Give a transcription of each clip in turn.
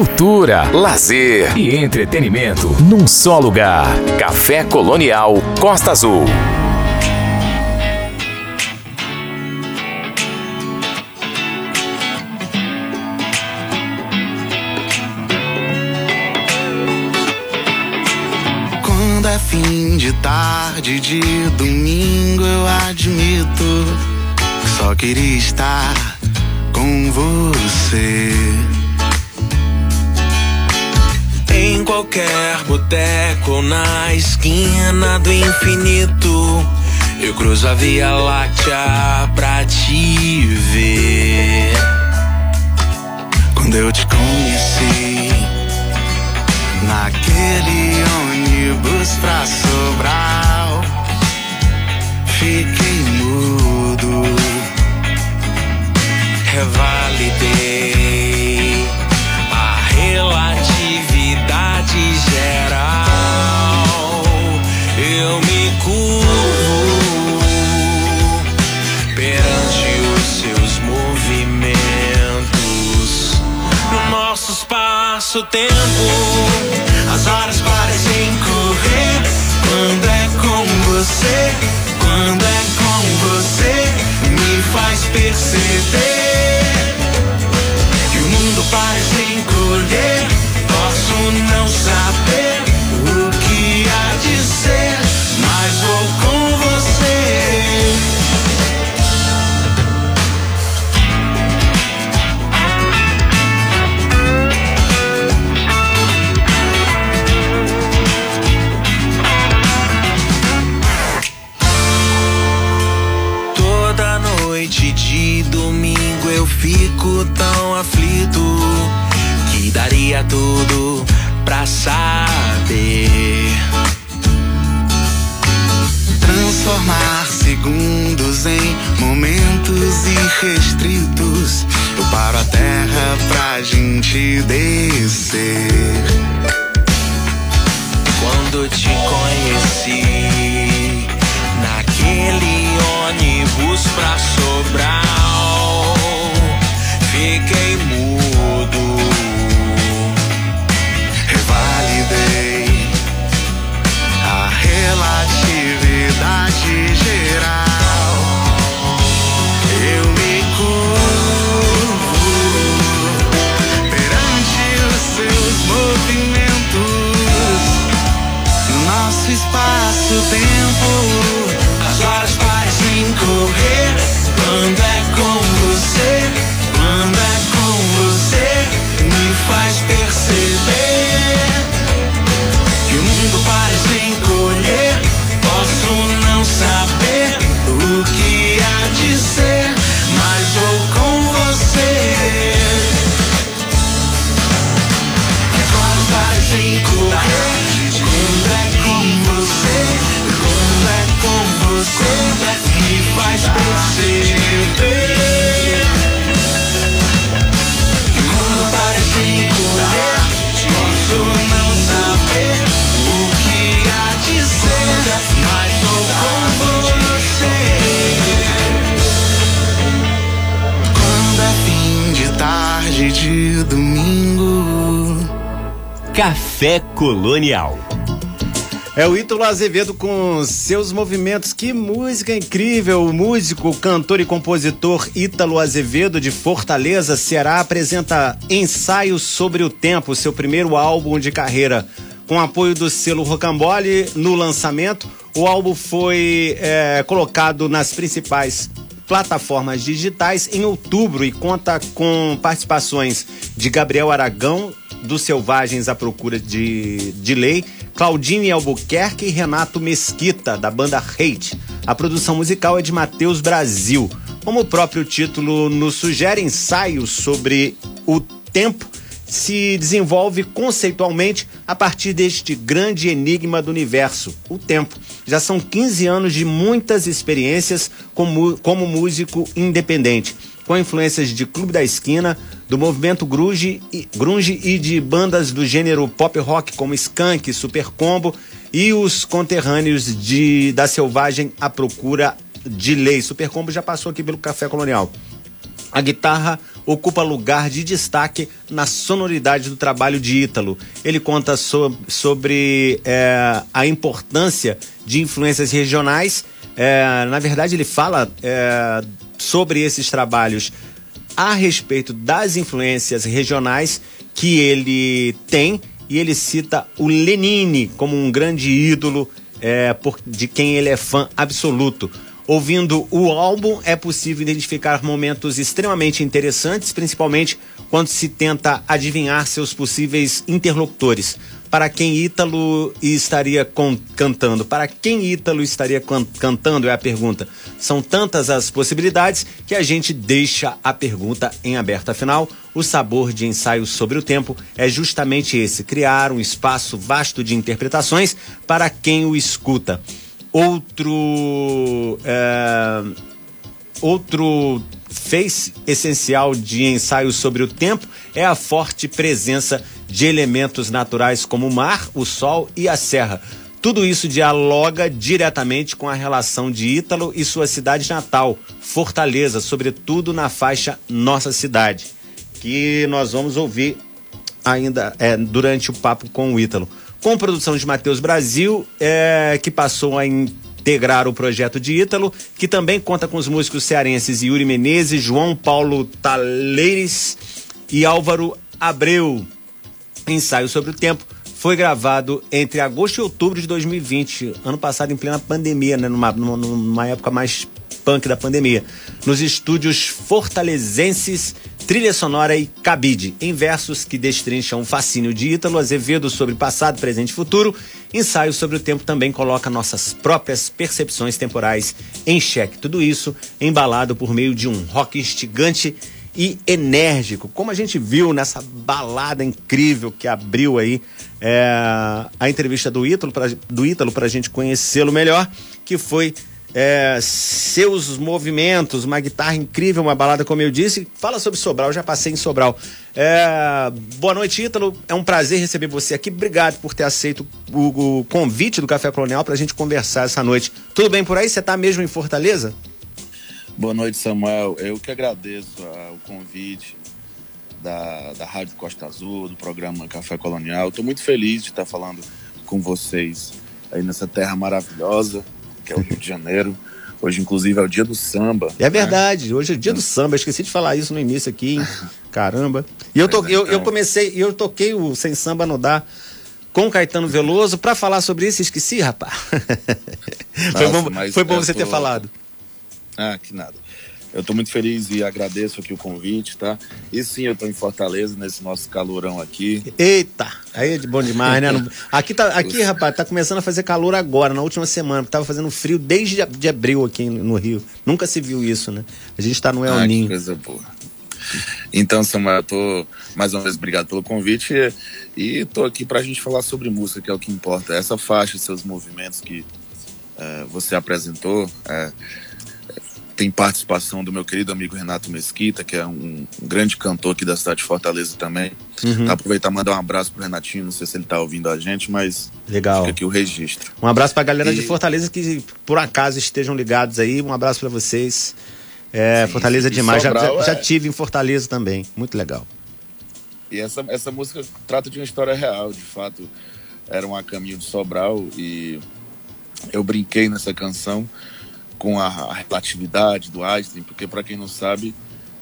cultura, lazer e entretenimento num só lugar. Café Colonial Costa Azul. Quando é fim de tarde de domingo, eu admito só queria estar com você. Em qualquer boteco na esquina do infinito, eu cruzo a Via Láctea pra te ver. Quando eu te conheci, naquele ônibus pra Sobral, fiquei mudo, revalidei espaço-tempo, as horas parecem correr. Quando é com você, quando é com você, me faz perceber que o mundo parece encolher. Posso não saber Café Colonial. É o Ítalo Azevedo com seus movimentos. Que música incrível! O músico, cantor e compositor Ítalo Azevedo de Fortaleza, Ceará, apresenta Ensaios sobre o Tempo, seu primeiro álbum de carreira. Com apoio do selo Rocambole no lançamento, o álbum foi é, colocado nas principais plataformas digitais em outubro e conta com participações de Gabriel Aragão, do Selvagens à Procura de, de Lei, Claudine Albuquerque e Renato Mesquita, da banda Hate. A produção musical é de Matheus Brasil. Como o próprio título nos sugere, ensaios sobre o tempo se desenvolve conceitualmente a partir deste grande enigma do universo, o tempo. Já são 15 anos de muitas experiências como, como músico independente, com influências de Clube da Esquina, do movimento grunge e, grunge e de bandas do gênero pop rock como Skank, Super Combo e os conterrâneos de, da Selvagem à Procura de Lei. Super Combo já passou aqui pelo Café Colonial. A guitarra ocupa lugar de destaque na sonoridade do trabalho de Ítalo. Ele conta so, sobre é, a importância de influências regionais. É, na verdade, ele fala é, sobre esses trabalhos a respeito das influências regionais que ele tem e ele cita o Lenine como um grande ídolo é, por, de quem ele é fã absoluto. Ouvindo o álbum, é possível identificar momentos extremamente interessantes, principalmente quando se tenta adivinhar seus possíveis interlocutores. Para quem Ítalo estaria cantando? Para quem Ítalo estaria cantando? É a pergunta. São tantas as possibilidades que a gente deixa a pergunta em aberto. Afinal, o sabor de ensaio sobre o tempo é justamente esse: criar um espaço vasto de interpretações para quem o escuta. Outro. É, outro face essencial de ensaios sobre o tempo é a forte presença de elementos naturais como o mar, o sol e a serra. Tudo isso dialoga diretamente com a relação de Ítalo e sua cidade natal, Fortaleza, sobretudo na faixa Nossa Cidade, que nós vamos ouvir ainda é, durante o papo com o Ítalo com produção de Matheus Brasil, é, que passou a integrar o projeto de Ítalo, que também conta com os músicos cearenses Yuri Menezes, João Paulo Taleires e Álvaro Abreu. Ensaio sobre o tempo foi gravado entre agosto e outubro de 2020, ano passado em plena pandemia, né, numa, numa, época mais punk da pandemia, nos estúdios fortalezenses Trilha sonora e cabide, em versos que destrincham o fascínio de Ítalo Azevedo sobre passado, presente e futuro. Ensaio sobre o tempo também coloca nossas próprias percepções temporais em xeque. Tudo isso embalado por meio de um rock instigante e enérgico, como a gente viu nessa balada incrível que abriu aí é, a entrevista do Ítalo para do Ítalo para a gente conhecê-lo melhor, que foi é, seus movimentos, uma guitarra incrível, uma balada, como eu disse. Fala sobre Sobral, já passei em Sobral. É, boa noite, Ítalo. É um prazer receber você aqui. Obrigado por ter aceito o, o convite do Café Colonial para a gente conversar essa noite. Tudo bem por aí? Você está mesmo em Fortaleza? Boa noite, Samuel. Eu que agradeço o convite da, da Rádio Costa Azul, do programa Café Colonial. Estou muito feliz de estar falando com vocês aí nessa terra maravilhosa que é o Rio de Janeiro. Hoje, inclusive, é o dia do samba. É verdade, né? hoje é o dia do samba. Eu esqueci de falar isso no início aqui, hein? Caramba. E eu, to, eu, eu então. comecei, eu toquei o Sem Samba no Dá com Caetano Veloso para falar sobre isso. Esqueci, rapaz. Nossa, foi bom, foi bom você ter falado. Ah, que nada. Eu estou muito feliz e agradeço aqui o convite, tá? E sim, eu estou em Fortaleza, nesse nosso calorão aqui. Eita! Aí é de bom demais, né? Aqui, tá, aqui rapaz, tá começando a fazer calor agora, na última semana, porque tava fazendo frio desde de abril aqui no Rio. Nunca se viu isso, né? A gente está no El ah, Ninho. coisa boa. Então, Samuel, eu tô mais uma vez obrigado pelo convite e, estou aqui para a gente falar sobre música, que é o que importa. Essa faixa, seus movimentos que uh, você apresentou, uh, tem participação do meu querido amigo Renato Mesquita, que é um, um grande cantor aqui da cidade de Fortaleza também. Uhum. Aproveitar e mandar um abraço pro Renatinho, não sei se ele tá ouvindo a gente, mas Legal. fica aqui o registro. Um abraço pra galera e... de Fortaleza que por acaso estejam ligados aí, um abraço para vocês. É, Sim, Fortaleza é demais, já, já, já, é. tive em Fortaleza também, muito legal. E essa, essa música trata de uma história real, de fato, era um a caminho de Sobral e eu brinquei nessa canção com a, relatividade do Einstein, porque para quem não sabe,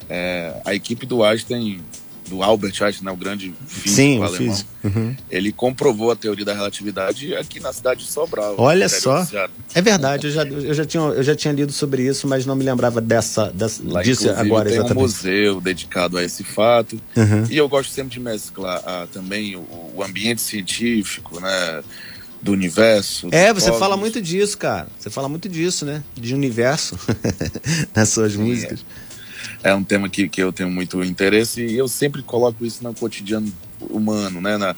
é, a equipe do Einstein, do Albert Einstein, né, o grande físico Sim, alemão, físico. Uhum. ele comprovou a teoria da relatividade aqui na cidade de Sobral. Olha só, é verdade, eu já, eu, já tinha, eu já tinha lido sobre isso, mas não me lembrava dessa, dessa Lá, disso agora tem exatamente. um museu dedicado a esse fato, uhum. e eu gosto sempre de mesclar ah, também o, o ambiente científico, né, do universo. É, você fala muito disso, cara. Você fala muito disso, né? De universo nas suas Sim, músicas. É. é. um tema que, que eu tenho muito interesse e eu sempre coloco isso no cotidiano humano, né? Na,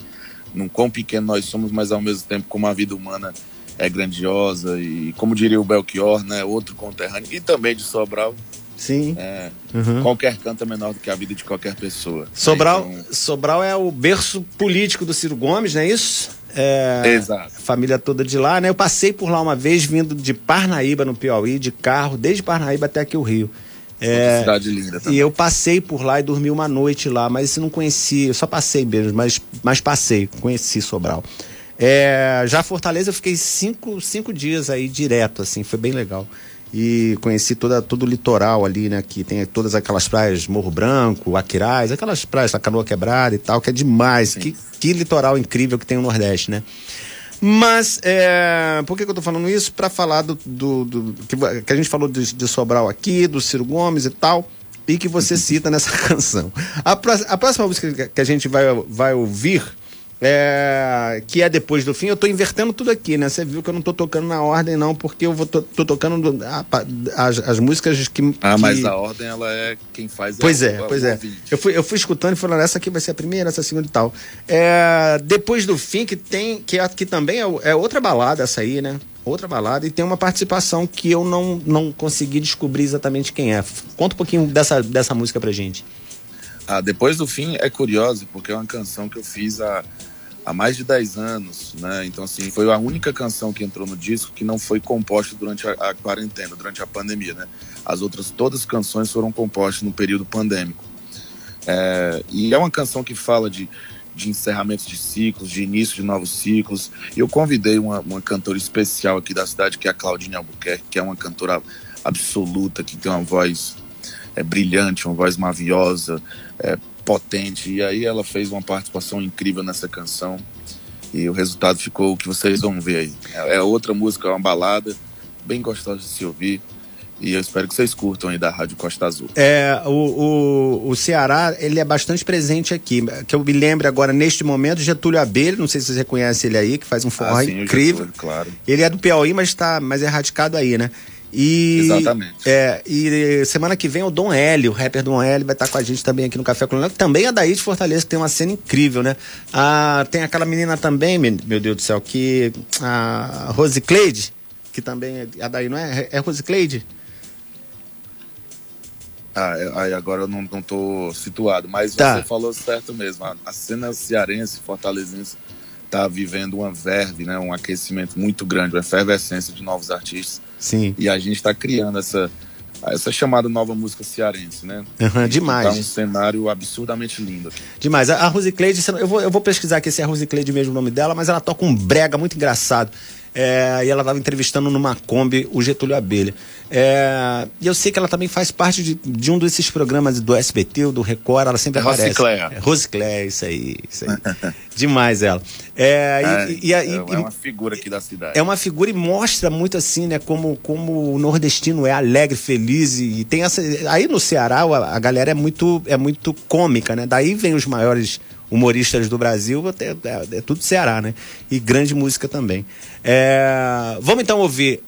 num quão pequeno nós somos, mas ao mesmo tempo como a vida humana é grandiosa e como diria o Belchior, né? Outro conterrâneo e também de Sobral. Sim. É, uhum. Qualquer canto é menor do que a vida de qualquer pessoa. Sobral, então... Sobral é o berço político do Ciro Gomes, não é isso? É, Exato. Família toda de lá, né? Eu passei por lá uma vez vindo de Parnaíba, no Piauí, de carro, desde Parnaíba até aqui o Rio. É, cidade linda também. E eu passei por lá e dormi uma noite lá, mas não conheci, eu só passei mesmo, mas, mas passei, conheci Sobral. É, já Fortaleza eu fiquei cinco, cinco dias aí direto, assim, foi bem legal. E conheci toda, todo o litoral ali, né? Que tem todas aquelas praias, Morro Branco, Aquiraz, aquelas praias da Canoa Quebrada e tal, que é demais. Que, que litoral incrível que tem o Nordeste, né? Mas, é, por que, que eu tô falando isso? Para falar do, do, do que, que, a gente falou de, de, Sobral aqui, do Ciro Gomes e tal, e que você cita nessa canção. A, a próxima música que a gente vai, vai ouvir é, que é depois do fim, eu tô invertendo tudo aqui, né? Você viu que eu não tô tocando na ordem, não, porque eu vou tô, tô tocando a, as, as músicas que. Ah, que... mas a ordem, ela é quem faz Pois é, pois é. Eu fui, eu fui escutando e falando, essa aqui vai ser a primeira, essa a segunda e tal. É, depois do fim, que tem. Que, é, que também é, é outra balada essa aí, né? Outra balada e tem uma participação que eu não, não consegui descobrir exatamente quem é. Conta um pouquinho dessa, dessa música pra gente. Ah, depois do fim é curioso, porque é uma canção que eu fiz há. A há mais de 10 anos, né? Então, assim, foi a única canção que entrou no disco que não foi composta durante a, a quarentena, durante a pandemia, né? As outras, todas as canções foram compostas no período pandêmico. É, e é uma canção que fala de, de encerramentos de ciclos, de início de novos ciclos. Eu convidei uma, uma cantora especial aqui da cidade, que é a Claudine Albuquerque, que é uma cantora absoluta, que tem uma voz é, brilhante, uma voz maviosa, é, potente. E aí ela fez uma participação incrível nessa canção. E o resultado ficou o que vocês vão ver aí. É, é outra música, é uma balada, bem gostosa de se ouvir. E eu espero que vocês curtam aí da Rádio Costa Azul. É, o, o, o Ceará, ele é bastante presente aqui. Que eu me lembro agora, neste momento, Getúlio Abelha, não sei se você conhece ele aí, que faz um forró ah, sim, incrível. Getúlio, claro. Ele é do Piauí, mas, tá, mas é radicado aí, né? E, Exatamente. É, e semana que vem o Dom L, o rapper Dom L, vai estar com a gente também aqui no Café Colonial, também é daí de Fortaleza, que tem uma cena incrível, né? Ah, tem aquela menina também, meu Deus do céu, que. A Rose Cleide, que também é, é daí, não é? É Rose Cleide? Ah, é, agora eu não, não tô situado, mas tá. você falou certo mesmo. A, a cena cearense, fortalezense, está vivendo uma verve, né, um aquecimento muito grande, uma efervescência de novos artistas. Sim. E a gente está criando essa, essa chamada nova música cearense, né? Uhum, demais. Tá um cenário absurdamente lindo aqui. Demais. A, a Rose Cleide, eu vou, eu vou pesquisar aqui se é a Rose Cleide mesmo o nome dela, mas ela toca um brega muito engraçado. É, e ela estava entrevistando numa Kombi o Getúlio Abelha. É, e eu sei que ela também faz parte de, de um desses programas do SBT, ou do Record, ela sempre é aparece. Rosicléia. É, Rosicléia, isso aí, isso aí. Demais ela. É, é, e, e, é, é uma figura aqui da cidade. É uma figura e mostra muito assim, né, como, como o nordestino é alegre, feliz e, e tem essa... Aí no Ceará a, a galera é muito, é muito cômica, né? Daí vem os maiores humoristas do Brasil, é, é, é tudo Ceará, né? E grande música também. É, vamos então ouvir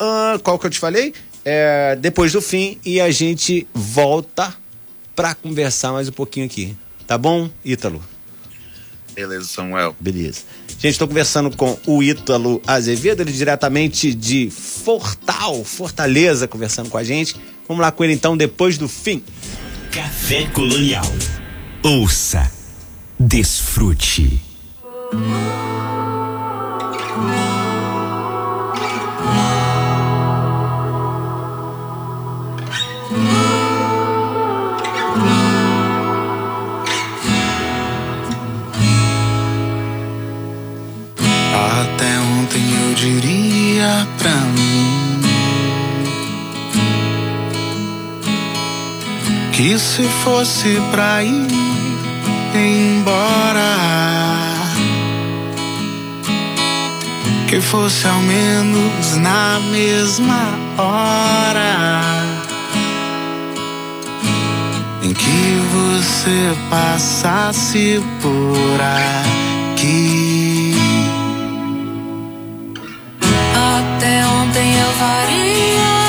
uh, qual que eu te falei? É, depois do fim e a gente volta para conversar mais um pouquinho aqui. Tá bom, Ítalo? Beleza, Samuel. Beleza. Gente, estou conversando com o Ítalo Azevedo, ele diretamente de Fortal, Fortaleza, conversando com a gente. Vamos lá com ele então, depois do fim. Café Colonial. Ouça Desfrute. Até ontem eu diria pra mim que se fosse pra ir embora. Que fosse ao menos na mesma hora em que você passasse por aqui. Até ontem eu faria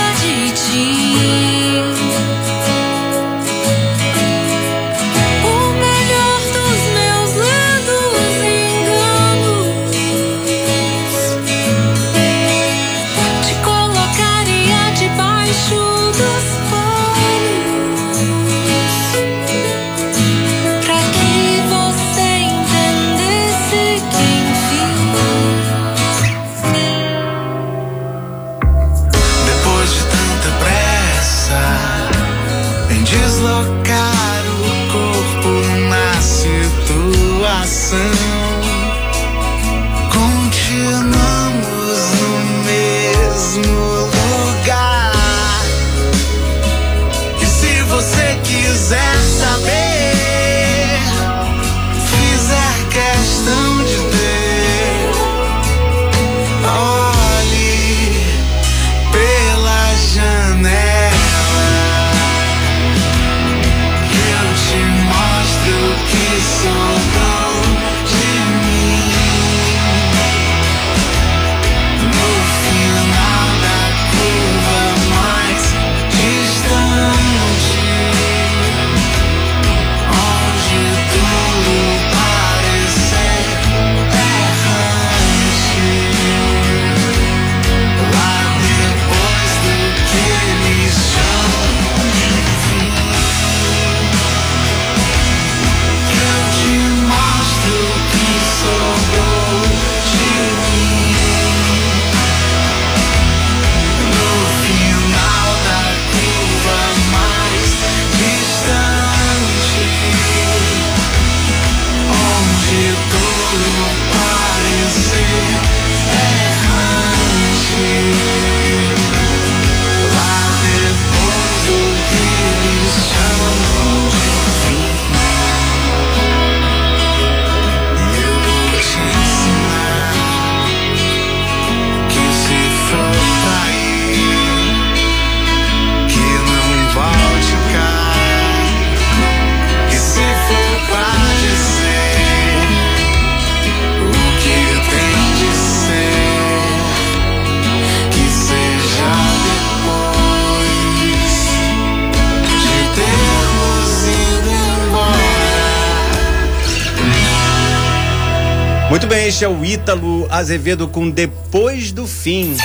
Azevedo com Depois do Fim.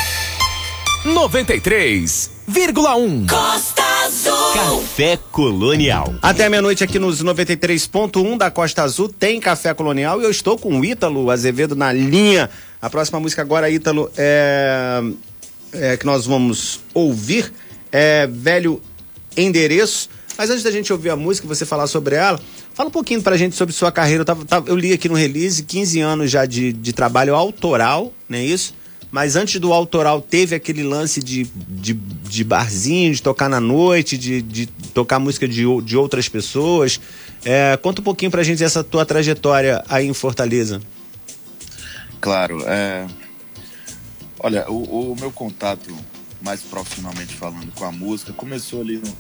93,1. Costa Azul. Café Colonial. Até meia-noite aqui nos 93.1 da Costa Azul tem Café Colonial e eu estou com o Ítalo Azevedo na linha. A próxima música agora, Ítalo, é, é que nós vamos ouvir é Velho Endereço. Mas antes da gente ouvir a música e você falar sobre ela, fala um pouquinho pra gente sobre sua carreira. Eu, tava- tava- eu li aqui no release 15 anos já de, de trabalho autoral, não é isso? Mas antes do autoral teve aquele lance de, de, de barzinho, de tocar na noite, de, de tocar música de, de outras pessoas. É, conta um pouquinho pra gente essa tua trajetória aí em Fortaleza. Claro, é... Olha, o, o meu contato, mais profissionalmente falando, com a música, começou ali no,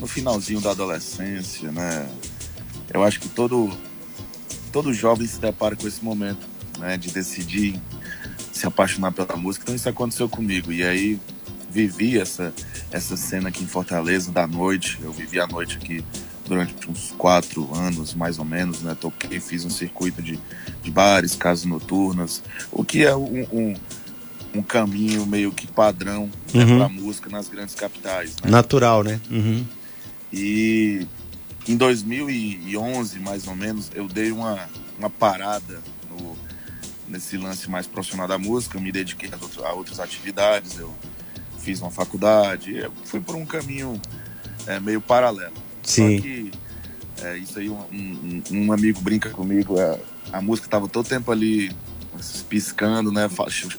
no finalzinho da adolescência, né? Eu acho que todo, todo jovem se depara com esse momento, né? De decidir se apaixonar pela música. Então isso aconteceu comigo. E aí vivi essa, essa cena aqui em Fortaleza da noite. Eu vivi a noite aqui durante uns quatro anos, mais ou menos, né? Toquei, fiz um circuito de, de bares, casas noturnas, o que é um, um, um caminho meio que padrão né, Uhum. para música nas grandes capitais. Né? Natural, né? Uhum. E em 2011, mais ou menos, eu dei uma, uma parada no, nesse lance mais profissional da música, eu me dediquei a, a outras atividades, eu fiz uma faculdade, eu fui por um caminho é, meio paralelo. Sim. Só que é, isso aí, um, um- um amigo brinca comigo, é, a música tava todo tempo ali piscando, né,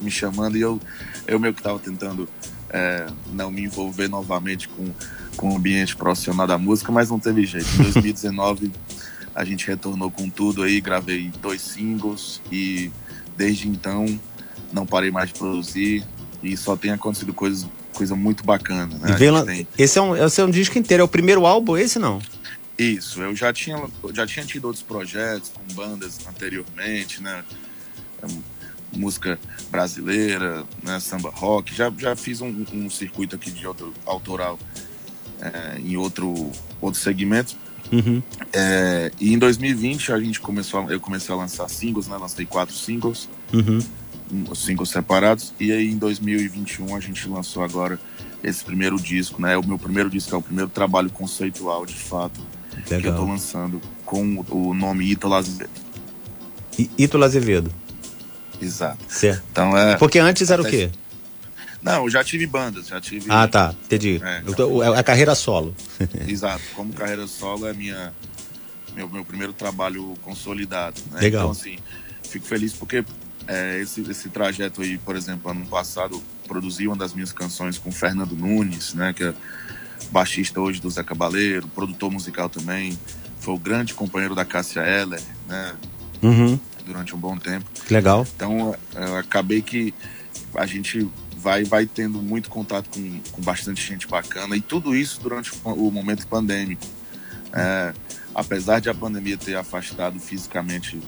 me chamando, e eu, eu meio que tava tentando é, não me envolver novamente com, com o ambiente profissional da música, mas não teve jeito. Em 2019 a gente retornou com tudo aí, gravei dois singles e desde então não parei mais de produzir e só tem acontecido coisas coisa muito bacana, né? A vem gente lá- tem- Esse, é um, esse é um disco inteiro. É o primeiro álbum, esse não? Isso, eu já tinha, já tinha tido outros projetos com bandas anteriormente, né? Música brasileira, né? samba rock. Já, já fiz um, um circuito aqui de autoral é, em outro, outro segmento. Uhum. É, e em 2020 a gente começou, eu comecei a lançar singles, né? Lancei quatro singles, Uhum. um- singles separados. E aí em 2021 a gente lançou agora esse primeiro disco, né? O meu primeiro disco é o primeiro trabalho conceitual, de fato, que eu tô Legal. lançando com o nome Ítalo Azevedo. Ítalo Azevedo. Exato. Certo. Então é. Porque antes era o quê? Não, eu já tive bandas, já tive. Ah, tá. Entendi. É. Tô- é a carreira solo. Exato. Como carreira solo é minha meu, meu primeiro trabalho consolidado. Né? Legal. Então, assim, fico feliz porque é, esse, esse trajeto aí, por exemplo, ano passado, produzi uma das minhas canções com Fernando Nunes, né? Que é baixista hoje do Zé Cabaleiro, produtor musical também. Foi o grande companheiro da Cássia Eller, né? Uhum. Durante um bom tempo. Legal. Então, eu acabei que a gente vai, vai tendo muito contato com, com bastante gente bacana e tudo isso durante o momento pandêmico. É, apesar de a pandemia ter afastado fisicamente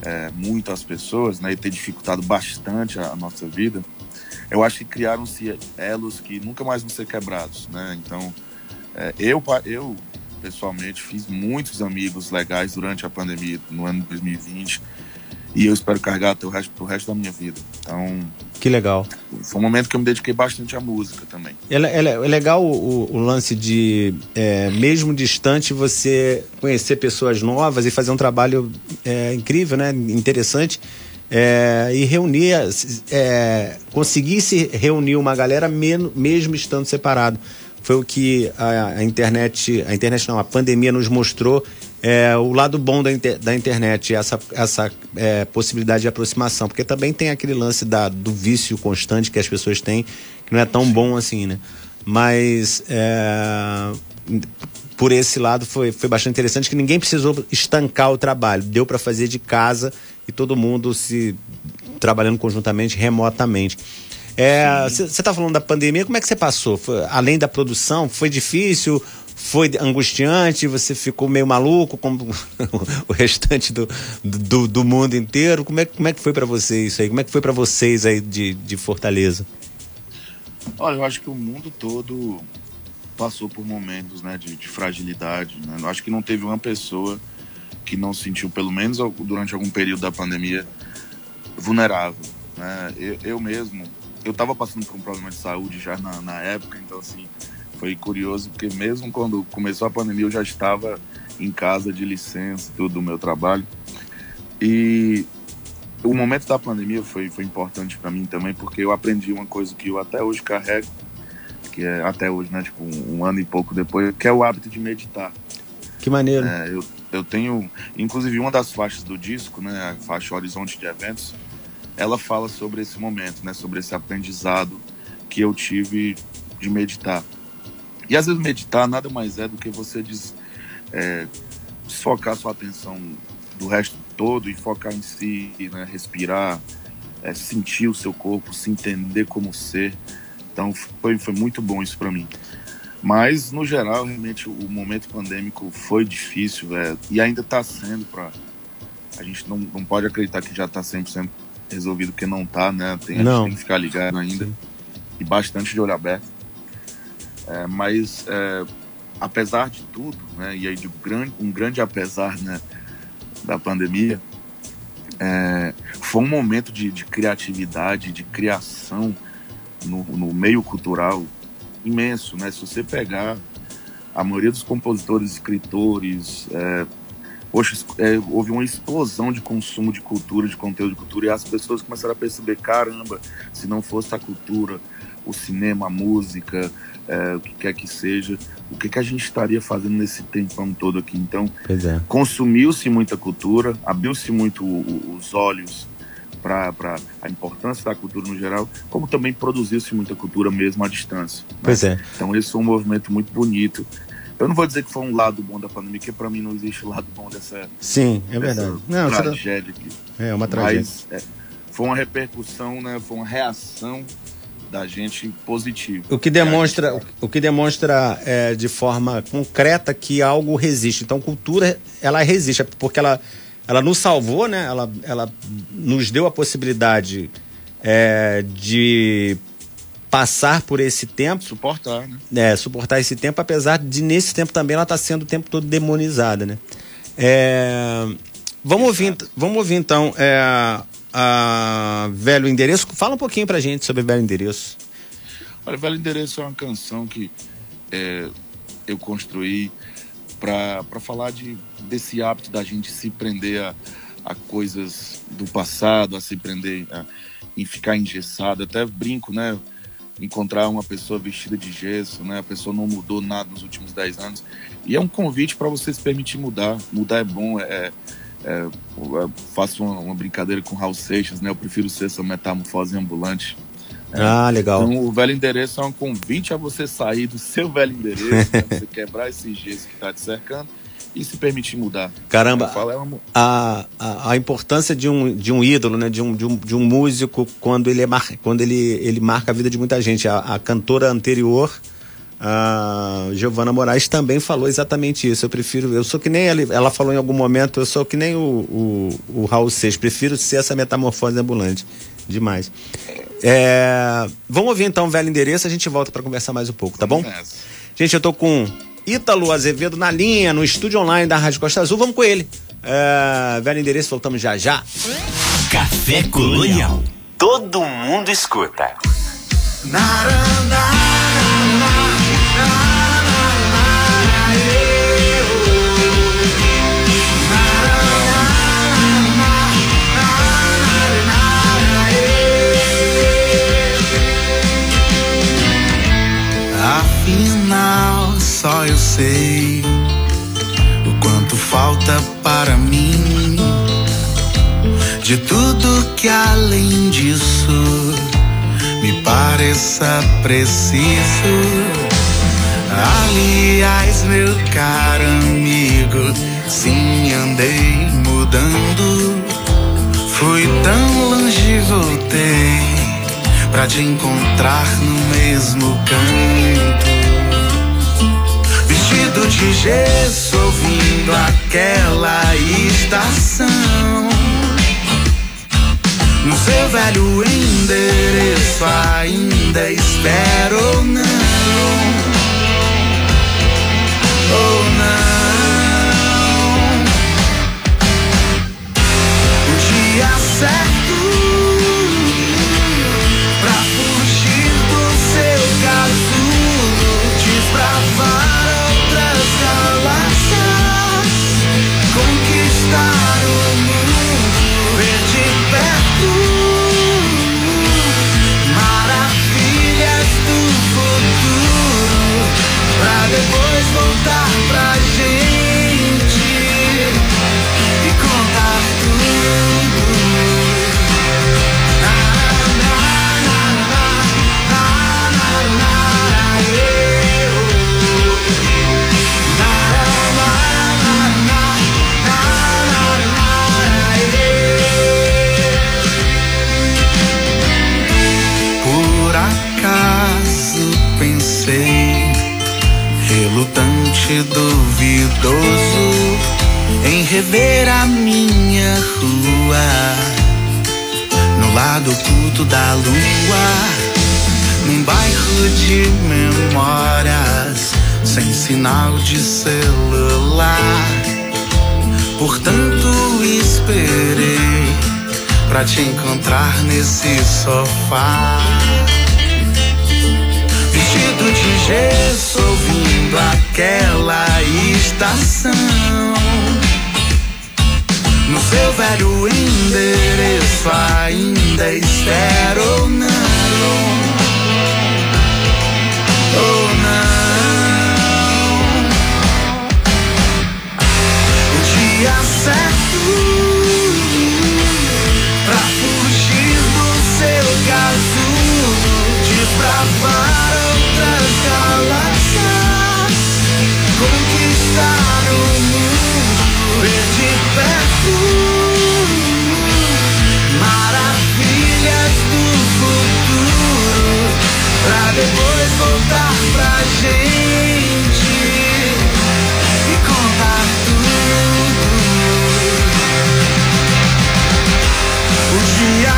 é, muito as pessoas né, e ter dificultado bastante a, a nossa vida, eu acho que criaram-se elos que nunca mais vão ser quebrados. Né? Então, é, eu, eu pessoalmente fiz muitos amigos legais durante a pandemia no ano 2020 e eu espero carregar até o resto, pro resto da minha vida. Então, Que legal. foi um momento que eu me dediquei bastante à música também. É, é é legal o, o lance de, é, mesmo distante, você conhecer pessoas novas e fazer um trabalho é, incrível, né? Interessante. É, e reunir, é, conseguir se reunir uma galera men- mesmo estando separado. Foi o que a, a internet, a internet não, a pandemia nos mostrou é, o lado bom da, inter- da internet, essa, essa é, possibilidade de aproximação. Porque também tem aquele lance da, do vício constante que as pessoas têm, que não é tão bom assim, né? Mas é, por esse lado foi, foi bastante interessante que ninguém precisou estancar o trabalho. Deu para fazer de casa e todo mundo se trabalhando conjuntamente, remotamente. Você está falando da pandemia, como é que você passou? Foi- além da produção, foi difícil? Foi angustiante? Você ficou meio maluco como o restante do, do, do mundo inteiro? Como é, como é que foi para você isso aí? Como é que foi para vocês aí de, de Fortaleza? Olha, eu acho que o mundo todo passou por momentos né, de, de fragilidade. Né? Eu acho que não teve uma pessoa que não se sentiu, pelo menos durante algum período da pandemia, vulnerável. Né? Eu, eu mesmo, eu estava passando por um problema de saúde já na, na época, então assim, foi curioso, porque mesmo quando começou a pandemia eu já estava em casa de licença, tudo do meu trabalho. E o momento da pandemia foi, foi importante para mim também, porque eu aprendi uma coisa que eu até hoje carrego, que é até hoje, né, tipo um, ano e pouco depois, que é o hábito de meditar. Que maneiro. É, eu, eu tenho, inclusive, uma das faixas do disco, né, a faixa Horizonte de Eventos, ela fala sobre esse momento, né, sobre esse aprendizado que eu tive de meditar. E às vezes meditar nada mais é do que você des, é, desfocar sua atenção do resto todo e focar em si, né, respirar, é, sentir o seu corpo, se entender como ser. Então foi, foi muito bom isso para mim. Mas, no geral, realmente o momento pandêmico foi difícil é, e ainda está sendo para. A gente não, não pode acreditar que já está 100% resolvido, porque não está, né? Tem, a Não. gente tem que ficar ligado ainda e bastante de olho aberto. É, mas, é, apesar de tudo, né? E aí de grande, um grande apesar né, da pandemia, é, foi um momento de, de criatividade, de criação no, no meio cultural imenso, né? Se você pegar a maioria dos compositores, escritores, é, es- é, houve uma explosão de consumo de cultura, de conteúdo de cultura, e as pessoas começaram a perceber, caramba, se não fosse a cultura, o cinema, a música, é, o que quer que seja, o que, que a gente estaria fazendo nesse tempão todo aqui? Então, é. consumiu-se muita cultura, abriu-se muito o- os olhos para a importância da cultura no geral, como também produziu-se muita cultura mesmo à distância. né? Pois é. Então esse foi um movimento muito bonito. Eu não vou dizer que foi um lado bom da pandemia, porque para mim não existe lado bom dessa, Sim, é dessa verdade. Não, tá- tragédia aqui. é uma tragédia. Mas é, foi uma repercussão, né? Foi uma reação da gente positiva. O que demonstra, o que demonstra é, de forma concreta que algo resiste. Então, cultura, ela resiste, porque ela, ela nos salvou, né? Ela, ela nos deu a possibilidade é, de passar por esse tempo, Suportar, né? é, suportar esse tempo, apesar de nesse tempo também ela estar sendo o tempo todo demonizada, né? É, vamos ouvir, vamos ouvir então é, a Velho Endereço. Fala um pouquinho pra gente sobre Velho Endereço. Olha, Velho Endereço é uma canção que é, eu construí para falar de, desse hábito da gente se prender a, a coisas do passado, a se prender a, em ficar engessado. Até brinco, né? encontrar uma pessoa vestida de gesso, né? A pessoa não mudou nada nos últimos 10 anos. E é um convite para você se permitir mudar. Mudar é bom, é, é, eu faço uma, uma, brincadeira com Raul Seixas, né? Eu prefiro ser essa metamorfose ambulante. Ah, legal. Então, o velho endereço é um convite a você sair do seu velho endereço, né? você quebrar esse gesso que está te cercando e se permitir mudar. Caramba, falo, é uma... a, a, a, importância de um, de um ídolo, né? de, um, de, um, de um músico quando ele, é mar... quando ele, ele marca a vida de muita gente. A, a cantora anterior, a Giovana Moraes, também falou exatamente isso. Eu prefiro, eu sou que nem ela, ela falou em algum momento, eu sou que nem o, o, o Raul Seixas, prefiro ser essa metamorfose ambulante. Demais. É... Vamos ouvir então o velho endereço, a gente volta para conversar mais um pouco, tá bom? Gente, eu tô com Ítalo Azevedo na linha, no estúdio online da Rádio Costa Azul. Vamos com ele. É, velho endereço, voltamos já já. Café Colonial. Todo mundo escuta. Afinal só eu sei o quanto falta para mim. De tudo que além disso me pareça preciso. Aliás, meu caro amigo, sim, andei mudando. Fui tão longe e voltei pra te encontrar no mesmo canto de gesso, ouvindo aquela estação. No seu velho endereço ainda espero ou não. Ou não. O dia certo. mais voltar pra duvidoso em rever a minha rua no lado oculto da lua, num bairro de memórias sem sinal de celular. Portanto, esperei pra te encontrar nesse sofá. De gesso, ouvindo aquela estação. No seu velho endereço ainda espero ou não. Ou não. O dia certo pra fugir do seu casulo, desbravar conquistar o mundo, ver de perto maravilhas do futuro, pra depois voltar pra gente e contar tudo. Um dia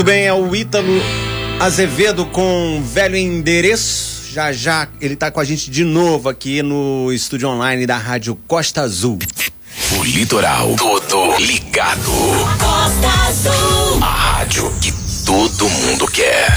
Muito bem, é o Ítalo Azevedo com velho endereço. Já já ele tá com a gente de novo aqui no estúdio online da Rádio Costa Azul. O litoral todo ligado. Costa Azul. A rádio que todo mundo quer.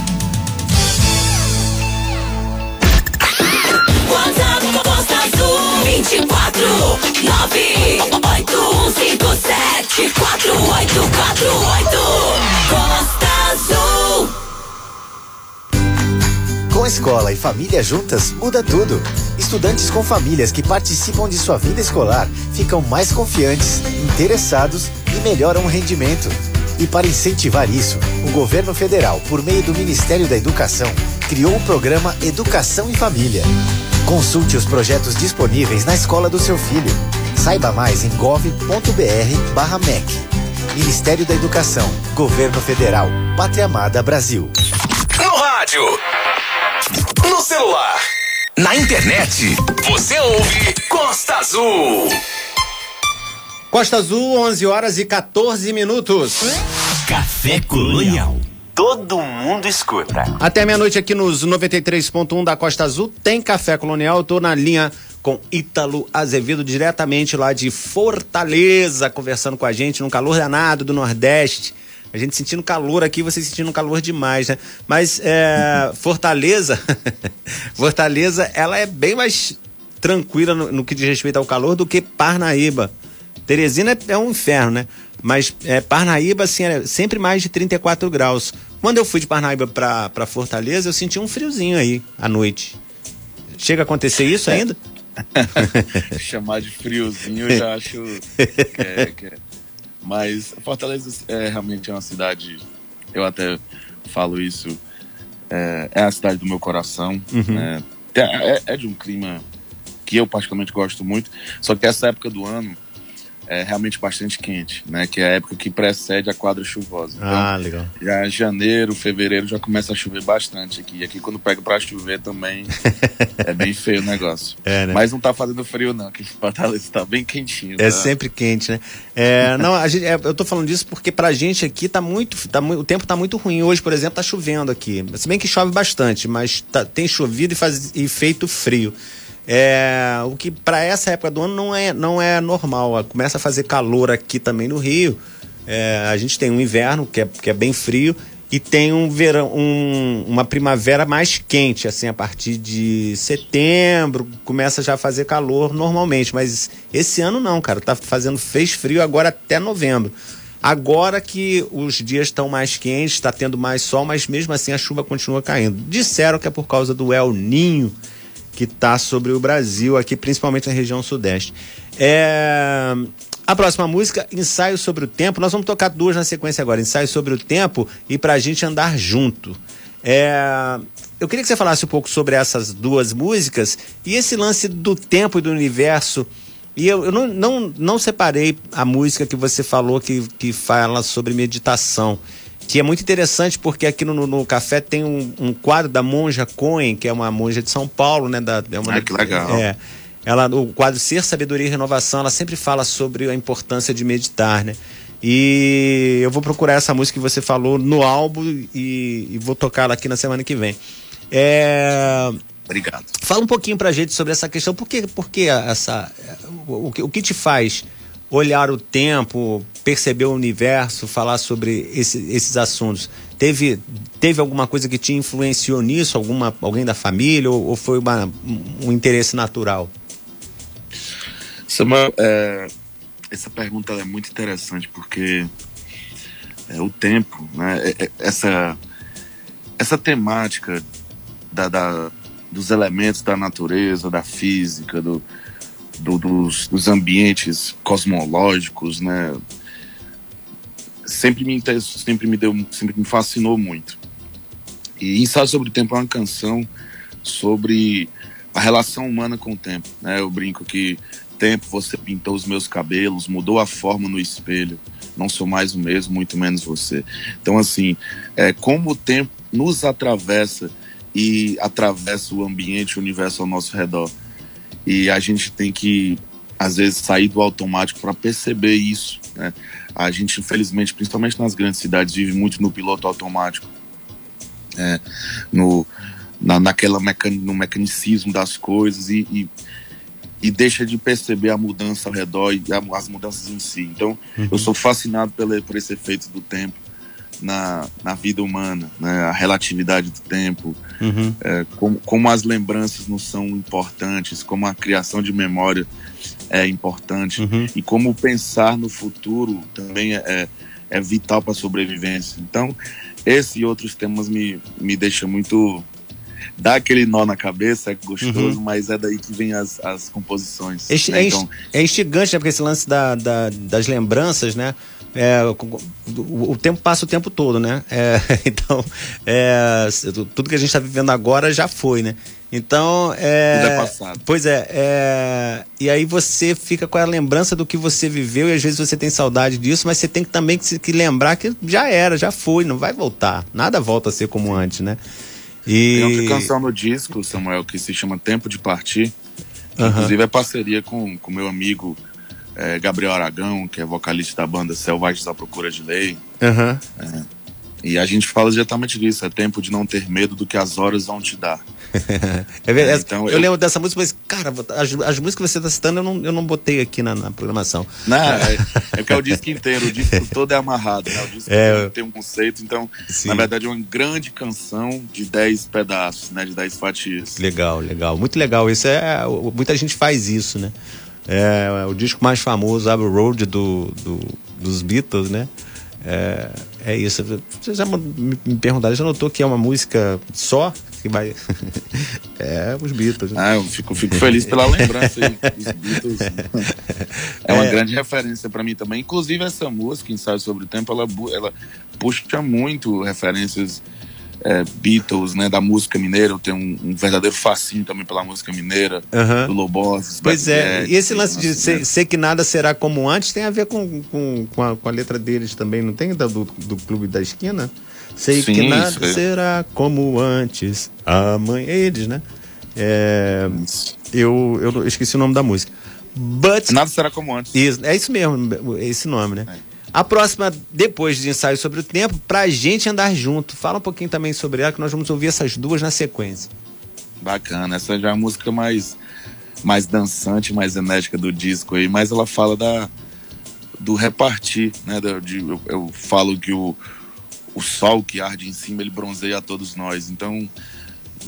Azul 24 98157 4848 Costa Azul. Com escola e família juntas, muda tudo. Estudantes com famílias que participam de sua vida escolar ficam mais confiantes, interessados e melhoram o rendimento. E para incentivar isso, o governo federal, por meio do Ministério da Educação, criou o programa Educação em Família. Consulte os projetos disponíveis na escola do seu filho. Saiba mais em gov.br/mec. Ministério da Educação, Governo Federal, Pátria Amada Brasil. No rádio. No celular. Na internet. Você ouve Costa Azul. Costa Azul, 11 horas e 14 minutos. Café Colonial. Todo mundo escuta. Até meia-noite aqui nos 93.1 da Costa Azul tem Café Colonial. Eu tô na linha com Ítalo Azevedo, diretamente lá de Fortaleza, conversando com a gente, num calor danado do Nordeste. A gente sentindo calor aqui, vocês sentindo calor demais, né? Mas é, Fortaleza, Fortaleza, ela é bem mais tranquila no, no que diz respeito ao calor do que Parnaíba. Teresina é, é um inferno, né? Mas é, Parnaíba, assim, é sempre mais de 34 graus. Quando eu fui de Parnaíba pra, pra Fortaleza, eu senti um friozinho aí à noite. Chega a acontecer isso ainda? Chamar de friozinho eu já acho que é, que é. Mas Fortaleza é realmente uma cidade, eu até falo isso, é, é a cidade do meu coração. né? É, é de um clima que eu particularmente gosto muito, só que essa época do ano é realmente bastante quente, né? Que é a época que precede a quadra chuvosa. Então, Ah, legal. já janeiro, fevereiro já começa a chover bastante aqui. E aqui quando pega pra chover também é bem feio o negócio. É, né? Mas não tá fazendo frio não, que Fortaleza tá bem quentinho. É tá? sempre quente, né? É, não, a gente, é, eu tô falando disso porque pra gente aqui tá muito, tá, o tempo tá muito ruim. Hoje, por exemplo, tá chovendo aqui. Se bem que chove bastante, mas tá- tem chovido e, faz, e feito frio. É, o que pra essa época do ano não é, não é normal. Começa a fazer calor aqui também no Rio. É, a gente tem um inverno que é, que é bem frio e tem um verão, um- uma primavera mais quente, assim, a partir de setembro começa já a fazer calor normalmente, mas esse ano não, cara, tá fazendo fez frio agora até novembro. Agora que os dias estão mais quentes, está tendo mais sol, mas mesmo assim a chuva continua caindo. Disseram que é por causa do El Ninho que está sobre o Brasil, aqui principalmente na região sudeste. É, A próxima música, Ensaio sobre o Tempo. Nós vamos tocar duas na sequência agora: Ensaio sobre o Tempo e Pra Gente Andar Junto. É, Eu queria que você falasse um pouco sobre essas duas músicas e esse lance do tempo e do universo. E eu, eu não, não, não separei a música que você falou que, que fala sobre meditação que é muito interessante porque aqui no, no café tem um, um quadro da Monja Cohen, que é uma monja de São Paulo, né? Da, é uma Ah, que legal. É, ela, o quadro Ser, Sabedoria e Renovação, ela sempre fala sobre a importância de meditar, né? E eu vou procurar essa música que você falou no álbum e, e vou tocá-la aqui na semana que vem. É, Obrigado. Fala um pouquinho pra gente sobre essa questão. Por que, por que essa. O, o que, o que te faz olhar o tempo, perceber o universo, falar sobre esse- esses assuntos? Teve, teve alguma coisa que te influenciou nisso? Alguma, alguém da família? Ou, ou foi uma- um interesse natural? Samuel, é, essa pergunta é muito interessante porque é, o tempo, né, é- é- essa, essa temática da, da- dos elementos da natureza, da física, do, do- dos, dos ambientes cosmológicos, né, sempre me, inter- sempre me deu, sempre me fascinou muito. e Ensaio sobre o Tempo é uma canção sobre a relação humana com o tempo. Né? Eu brinco que tempo você pintou os meus cabelos, mudou a forma no espelho. Não sou mais o mesmo, muito menos você. Então, assim, é, como o tempo nos atravessa e atravessa o ambiente, o universo ao nosso redor. E a gente tem que, às vezes, sair do automático para perceber isso. Né? A gente, infelizmente, principalmente nas grandes cidades, vive muito no piloto automático. É, no, na, naquela mecan, no mecanicismo das coisas e, e, e, deixa de perceber a mudança ao redor e a, as mudanças em si. Então, uhum. eu sou fascinado pela, por esse efeito do tempo na, na vida humana, né? a relatividade do tempo, uhum. é, como, como as lembranças não são importantes, como a criação de memória é importante uhum. e como pensar no futuro também é, é, é vital para a sobrevivência. Então, esse e outros temas me, me deixam muito dá aquele nó na cabeça, é gostoso, uhum. mas é daí que vem as, as composições. É, né? então, é instigante, né? Porque esse lance da, da, das lembranças, né? É, o, o, tempo passa o tempo todo, né? É, então, é, tudo que a gente está vivendo agora já foi, né? Então, é. Tudo é passado. Pois é, é, E aí você fica com a lembrança do que você viveu e às vezes você tem saudade disso, mas você tem que também que, que lembrar que já era, já foi, não vai voltar. Nada volta a ser como antes, né? E... Tem outra canção no disco, Samuel, que se chama Tempo de Partir. Inclusive é parceria com o meu amigo é, Gabriel Aragão, que é vocalista da banda Selvagens à Procura de Lei. Uhum. É, e a gente fala exatamente disso, é tempo de não ter medo do que as horas vão te dar. é verdade. Então, eu, eu, lembro dessa música, mas, cara, as, as músicas que você está citando eu não, eu não botei aqui na, na programação. Não, é, é que é o disco inteiro, o disco todo é amarrado, né? O disco é, tem um conceito, então, sim. na verdade, é uma grande canção de 10 pedaços, né? De 10 fatias. Legal, legal. Muito legal. Isso é. Muita gente faz isso, né? É, o disco mais famoso, Abbey Road, do, do, dos Beatles, né? É, é isso. Você já me perguntaram, já notou que é uma música só? Que vai. é, os Beatles. Né? Ah, eu fico, fico feliz pela lembrança dos Beatles. É uma é. grande referência para mim também. Inclusive, essa música, Ensaio sobre o Tempo, ela, ela puxa muito referências é, Beatles, né, da música mineira. Eu tenho um, um verdadeiro fascínio também pela música mineira, uhum. do Lobos. Pois é, e esse lance de ser, ser, que nada será como antes tem a ver com, com, com, a, com a letra deles também, não tem? Do, do Clube da Esquina? Sei Sim, que nada é. será como antes. Amanhã, eles, né? É, eu, eu esqueci o nome da música. But, nada será como antes. Isso, é isso mesmo, esse nome, né? É. A próxima, depois de ensaio sobre o tempo, pra gente andar junto. Fala um pouquinho também sobre ela, que nós vamos ouvir essas duas na sequência. Bacana, essa já é a música mais, mais dançante, mais enérgica do disco aí, mas ela fala da, do repartir, né? De, eu, eu falo que o, o sol que arde em cima, ele bronzeia a todos nós. Então,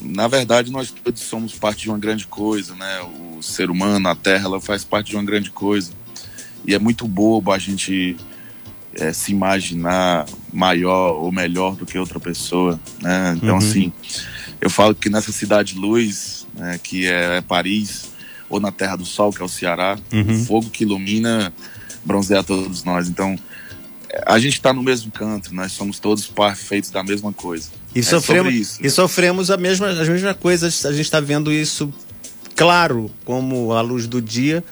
na verdade, nós todos somos parte de uma grande coisa, né? O ser humano, a Terra, ela faz parte de uma grande coisa. E é muito bobo a gente é, se imaginar maior ou melhor do que outra pessoa, né? Então, uhum. assim, eu falo que nessa cidade luz, né, que é, Paris, ou na Terra do Sol, que é o Ceará, uhum. o fogo que ilumina bronzeia todos nós. Então, a gente está no mesmo canto, nós somos todos feitos da mesma coisa. E, é sofremos, isso, e sofremos a mesma, as mesmas coisas, a gente está vendo isso claro como a luz do dia,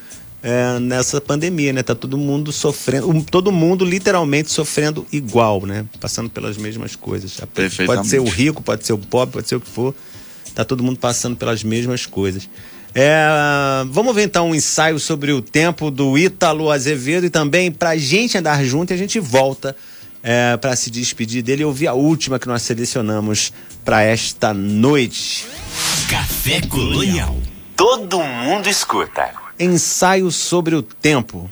é, nessa pandemia, né? Tá todo mundo sofrendo, todo mundo literalmente sofrendo igual, né? Passando pelas mesmas coisas. Pode ser o rico, pode ser o pobre, pode ser o que for. Tá todo mundo passando pelas mesmas coisas. É, vamos ver então um ensaio sobre o tempo do Ítalo Azevedo e também pra gente andar junto e a gente volta é, para se despedir dele e ouvir a última que nós selecionamos para esta noite. Café Colonial. Todo mundo escuta. Ensaio sobre o tempo.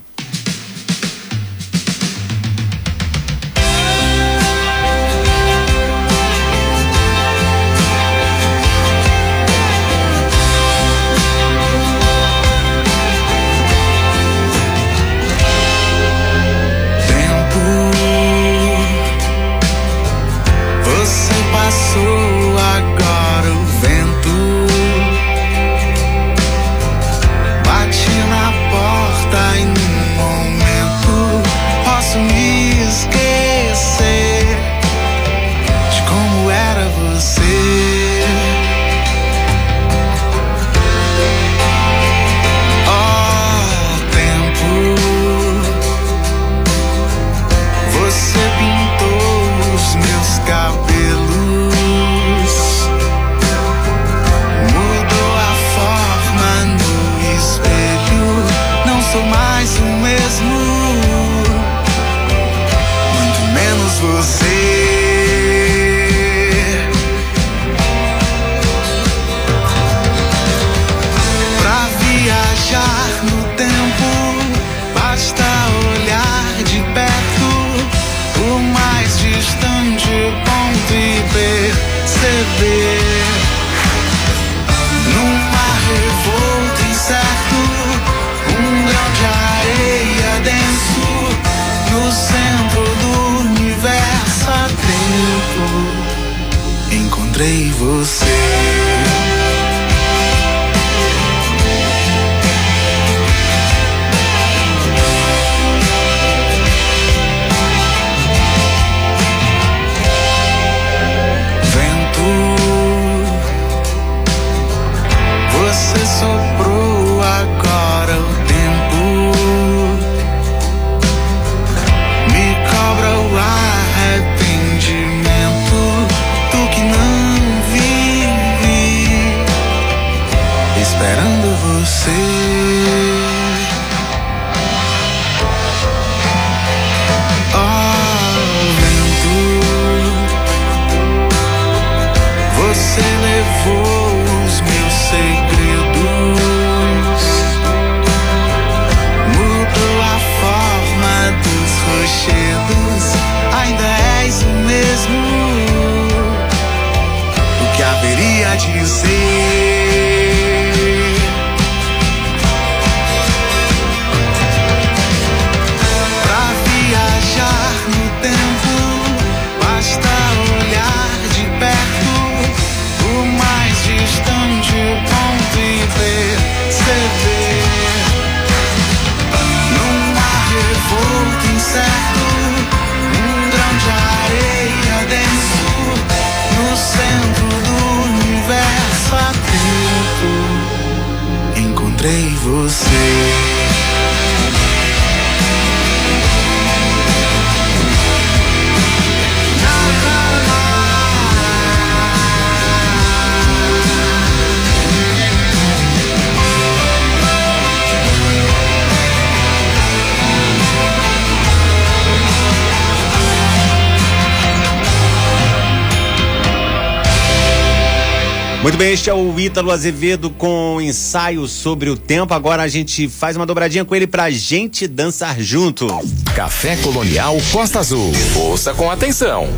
Bem, este é o Ítalo Azevedo com ensaio sobre o tempo. Agora a gente faz uma dobradinha com ele pra gente dançar junto. Café Colonial Costa Azul. Ouça com atenção.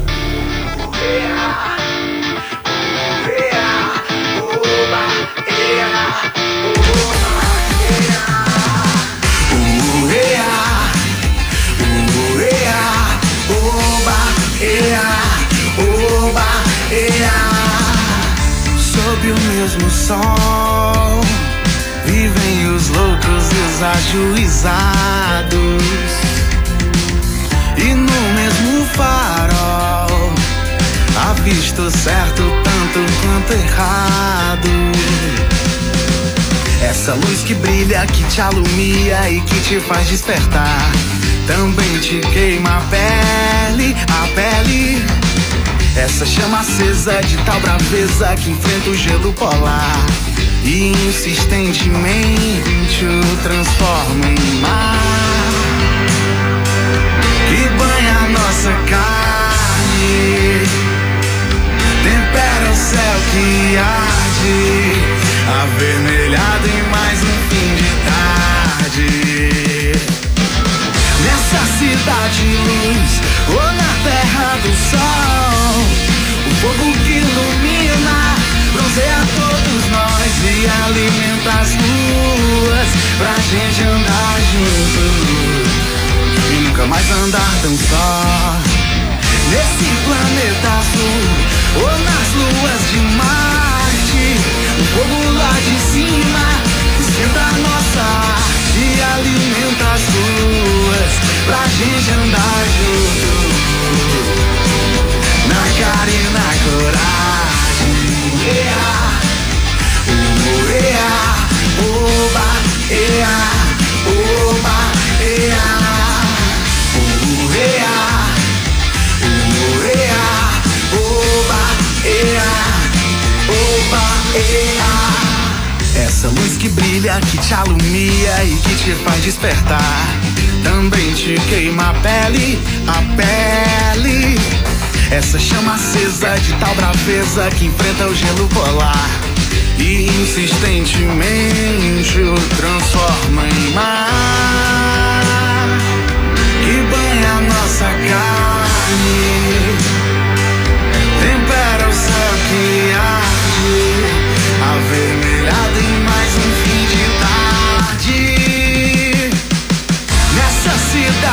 Uea, mesmo sol vivem os loucos e os ajuizados. E no mesmo farol avisto certo tanto quanto errado. Essa luz que brilha, que te alumia e que te faz despertar. Também te queima a pele, a pele. Essa chama acesa de tal braveza que enfrenta o gelo polar. E insistentemente o transforma em mar. Que banha a nossa carne. Tempera o céu que arde, avermelhado em mais um fim de tarde. Cidade luz, ou na terra do sol, o fogo que ilumina, bronzeia todos nós e alimenta as ruas pra gente andar junto. E nunca mais andar tão só. Nesse planeta azul ou nas luas de Marte, o fogo lá de cima esquenta a nossa arte e alimenta as ruas pra gente andar junto. Na cara e na coragem. Ea, ea, oba, ea, oba, ea, ea. Ea, oba, ea, oba, ea. Essa luz que brilha, que te alumia e que te faz despertar. Também te queima a pele, a pele. Essa chama acesa de tal braveza que enfrenta o gelo polar. E insistentemente o transforma em mar que banha nossa carne,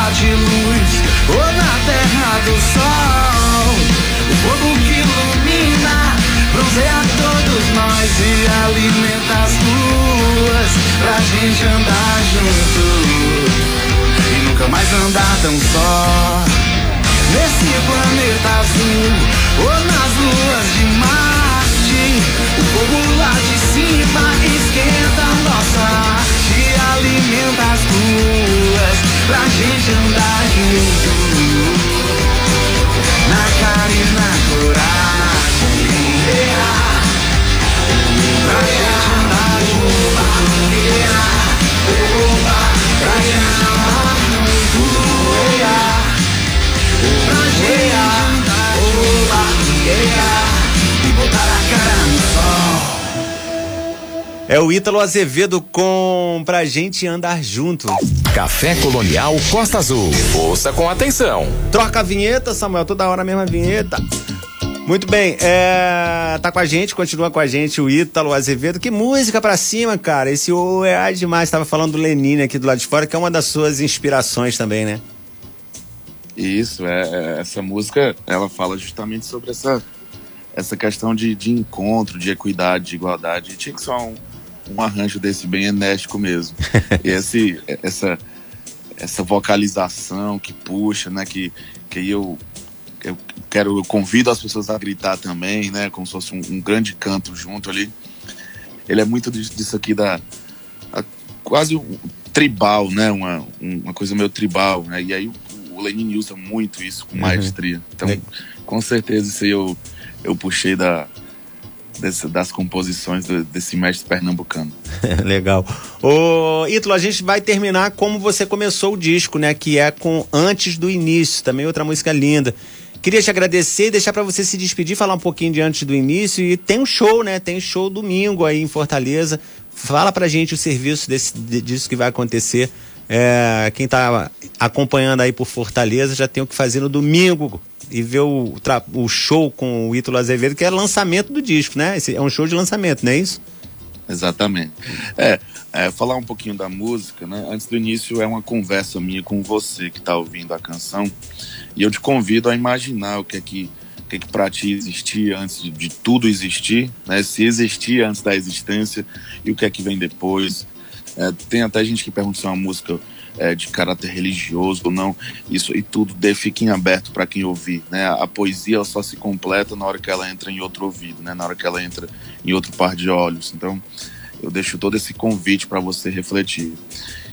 cidade luz, ou na terra do sol, o fogo que ilumina, Se alimenta as ruas pra gente andar junto. E nunca mais andar tão só. Nesse planeta azul ou nas luas de Marte, o fogo lá de cima esquenta nossa arte, alimenta as ruas pra gente andar junto. Na cara e na coragem, pra gente andar junto. Pra gente andar junto. Pra gente andar junto. É o Ítalo Azevedo com Pra Gente Andar Junto. Café Colonial Costa Azul. Ouça com atenção. Troca a vinheta, Samuel, toda hora a mesma vinheta. Muito bem, é, tá com a gente, continua com a gente o Ítalo Azevedo. Que música pra cima, cara. Esse O é demais. Tava falando do Lenine aqui do lado de fora, que é uma das suas inspirações também, né? Isso, é, é, essa música, ela fala justamente sobre essa, essa questão de, de encontro, de equidade, de igualdade. Tinha que ser um, um arranjo desse bem enérgico mesmo. e esse, essa, essa vocalização que puxa, né, que, que eu, eu quero, eu convido as pessoas a gritar também, né, como se fosse um, um grande canto junto ali. Ele é muito disso aqui da a- quase um tribal, né, uma, um- uma coisa meio tribal, né, e aí o, Lenin usa muito isso com maestria. Então, Le- com certeza isso aí eu, eu puxei da, das composições do- desse mestre pernambucano. Legal. Ô, Ítalo, a gente vai terminar como você começou o disco, né? Que é com Antes do Início, também outra música linda. Queria te agradecer e deixar pra você se despedir, falar um pouquinho de Antes do Início. E tem um show, né? Tem show domingo aí em Fortaleza. Fala pra gente o serviço desse, de- disso que vai acontecer. É, quem tá acompanhando aí por Fortaleza já tem o que fazer no domingo e ver o, o show com o Ítalo Azevedo, que é lançamento do disco, né? Esse é um show de lançamento, não é isso? Exatamente. É, é, falar um pouquinho da música, né? Antes do início é uma conversa minha com você que está ouvindo a canção e eu te convido a imaginar o que é que o que é que para ti existia antes de, de tudo existir, né? Se existia antes da existência e o que é que vem depois. É, tem até gente que pergunta se é uma música é, de caráter religioso ou não. Isso e tudo de, fica em aberto para quem ouvir, né? A, a poesia só se completa na hora que ela entra em outro ouvido, né? Na hora que ela entra em outro par de olhos. Então eu deixo todo esse convite para você refletir.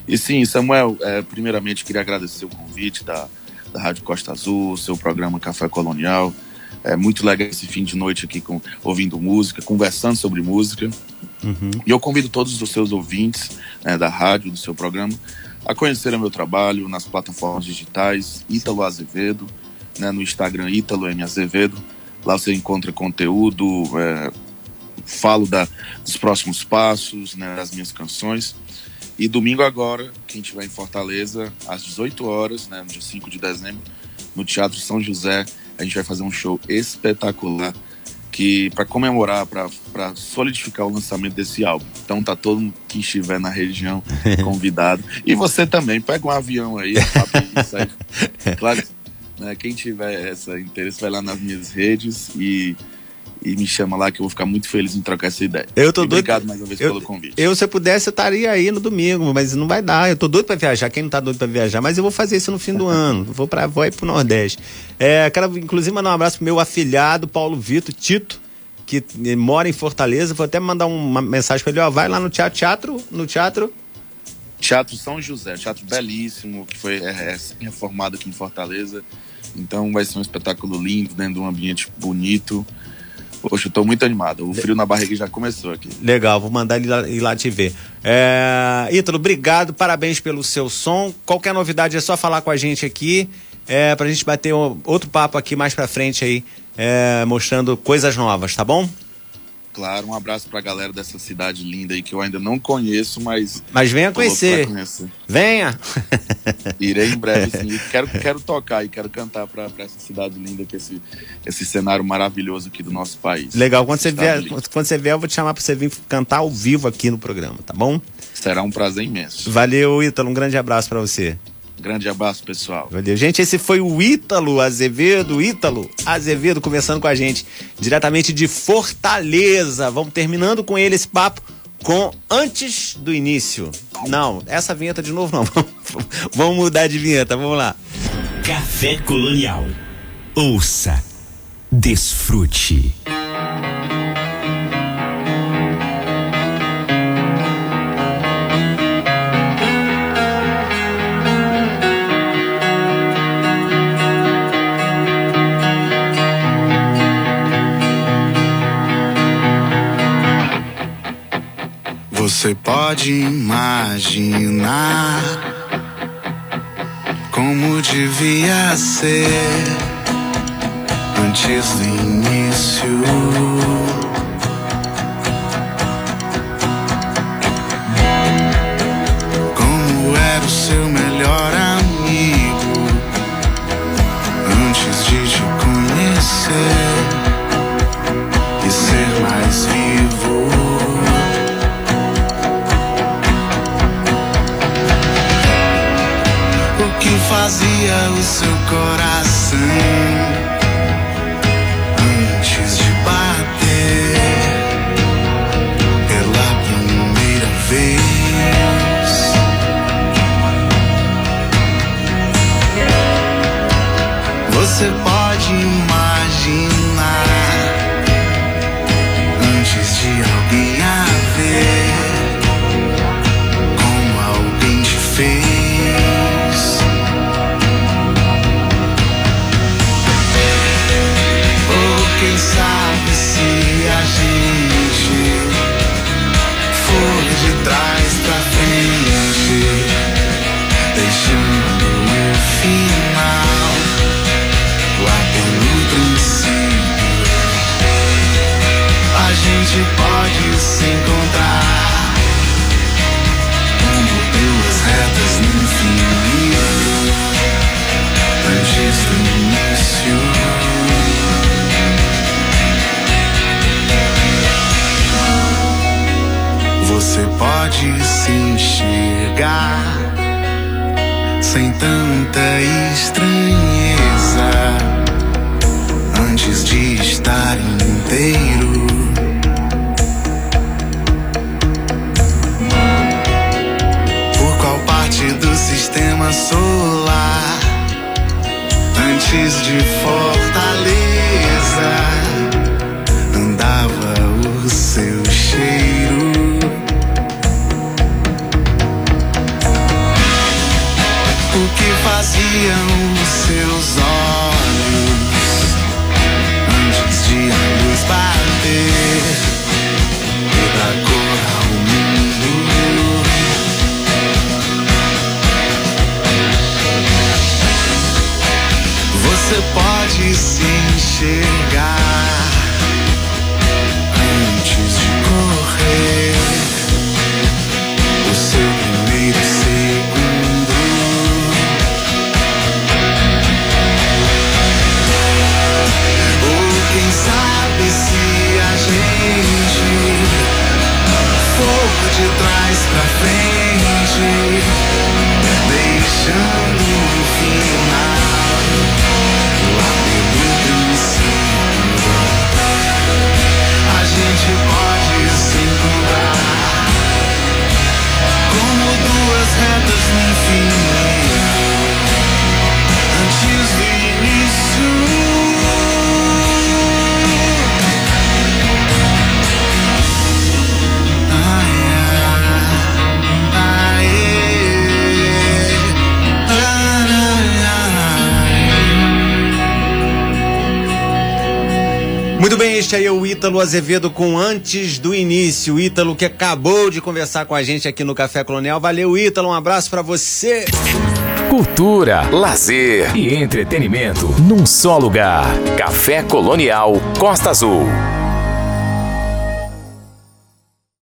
E sim, Samuel, é, primeiramente queria agradecer o convite da, da Rádio Costa Azul, seu programa Café Colonial. É muito legal esse fim de noite aqui com, ouvindo música, conversando sobre música. E eu convido todos os seus ouvintes né, da rádio, do seu programa, a conhecer o meu trabalho nas plataformas digitais Ítalo Azevedo, né, no Instagram Ítalo M Azevedo. Lá você encontra conteúdo, é, falo da, dos próximos passos, né, das minhas canções. E domingo agora, quem estiver em Fortaleza, às 18 horas, né, no dia 5 de dezembro, no Teatro São José, a gente vai fazer um show espetacular que para comemorar, para solidificar o lançamento desse álbum. Então tá todo mundo que estiver na região convidado. E você também, pega um avião aí, sai. Claro, né, quem tiver esse interesse vai lá nas minhas redes e, e me chama lá que eu vou ficar muito feliz em trocar essa ideia. Eu tô E doido- Obrigado mais uma vez eu- pelo convite. Eu, se eu pudesse, eu estaria aí no domingo, mas não vai dar. Eu tô doido pra viajar. Quem não tá doido pra viajar? Mas eu vou fazer isso no fim do ano. Vou para vou ir pro Nordeste. É, quero, inclusive, mandar um abraço pro meu afilhado, Paulo Vitor Tito, que eh, mora em Fortaleza. Vou até mandar uma mensagem pra ele, ó. Vai lá no teatro, teatro no teatro. Teatro São José, teatro belíssimo, que foi é, é, reformado aqui em Fortaleza. Então vai ser um espetáculo lindo, dentro de um ambiente bonito. Poxa, eu tô muito animado. O frio na barriga já começou aqui. Legal, vou mandar ele lá, ir lá te ver. É, Ítalo, obrigado, parabéns pelo seu som. Qualquer novidade é só falar com a gente aqui, é, pra gente bater um- outro papo aqui mais pra frente aí, é, mostrando coisas novas, tá bom? Claro, um abraço pra galera dessa cidade linda aí que eu ainda não conheço, mas. Mas venha conhecer. conhecer. Venha! Irei em breve, sim. E quero, quero tocar e quero cantar pra, pra essa cidade linda, que esse, esse cenário maravilhoso aqui do nosso país. Legal, quando você, vier, lindo. quando você vier, eu vou te chamar pra você vir cantar ao vivo aqui no programa, tá bom? Será um prazer imenso. Valeu, Ítalo, um grande abraço pra você. Grande abraço, pessoal. Valeu. Gente, esse foi o Ítalo Azevedo, Ítalo Azevedo conversando com a gente diretamente de Fortaleza. Vamos terminando com ele esse papo com antes do início. Não, essa vinheta de novo não. Vamos mudar de vinheta, vamos lá. Café Colonial. Ouça, desfrute. Você pode imaginar como devia ser antes do início. Como era o seu melhor amigo antes de te conhecer o seu coração Você pode se enxergar sem tanta estranheza. Antes de estar inteiro. Por qual parte do sistema solar? Antes de Fortaleza Ítalo Azevedo com Antes do Início. Ítalo que acabou de conversar com a gente aqui no Café Colonial. Valeu, Ítalo. Um abraço pra você. Cultura, lazer e entretenimento num só lugar. Café Colonial Costa Azul.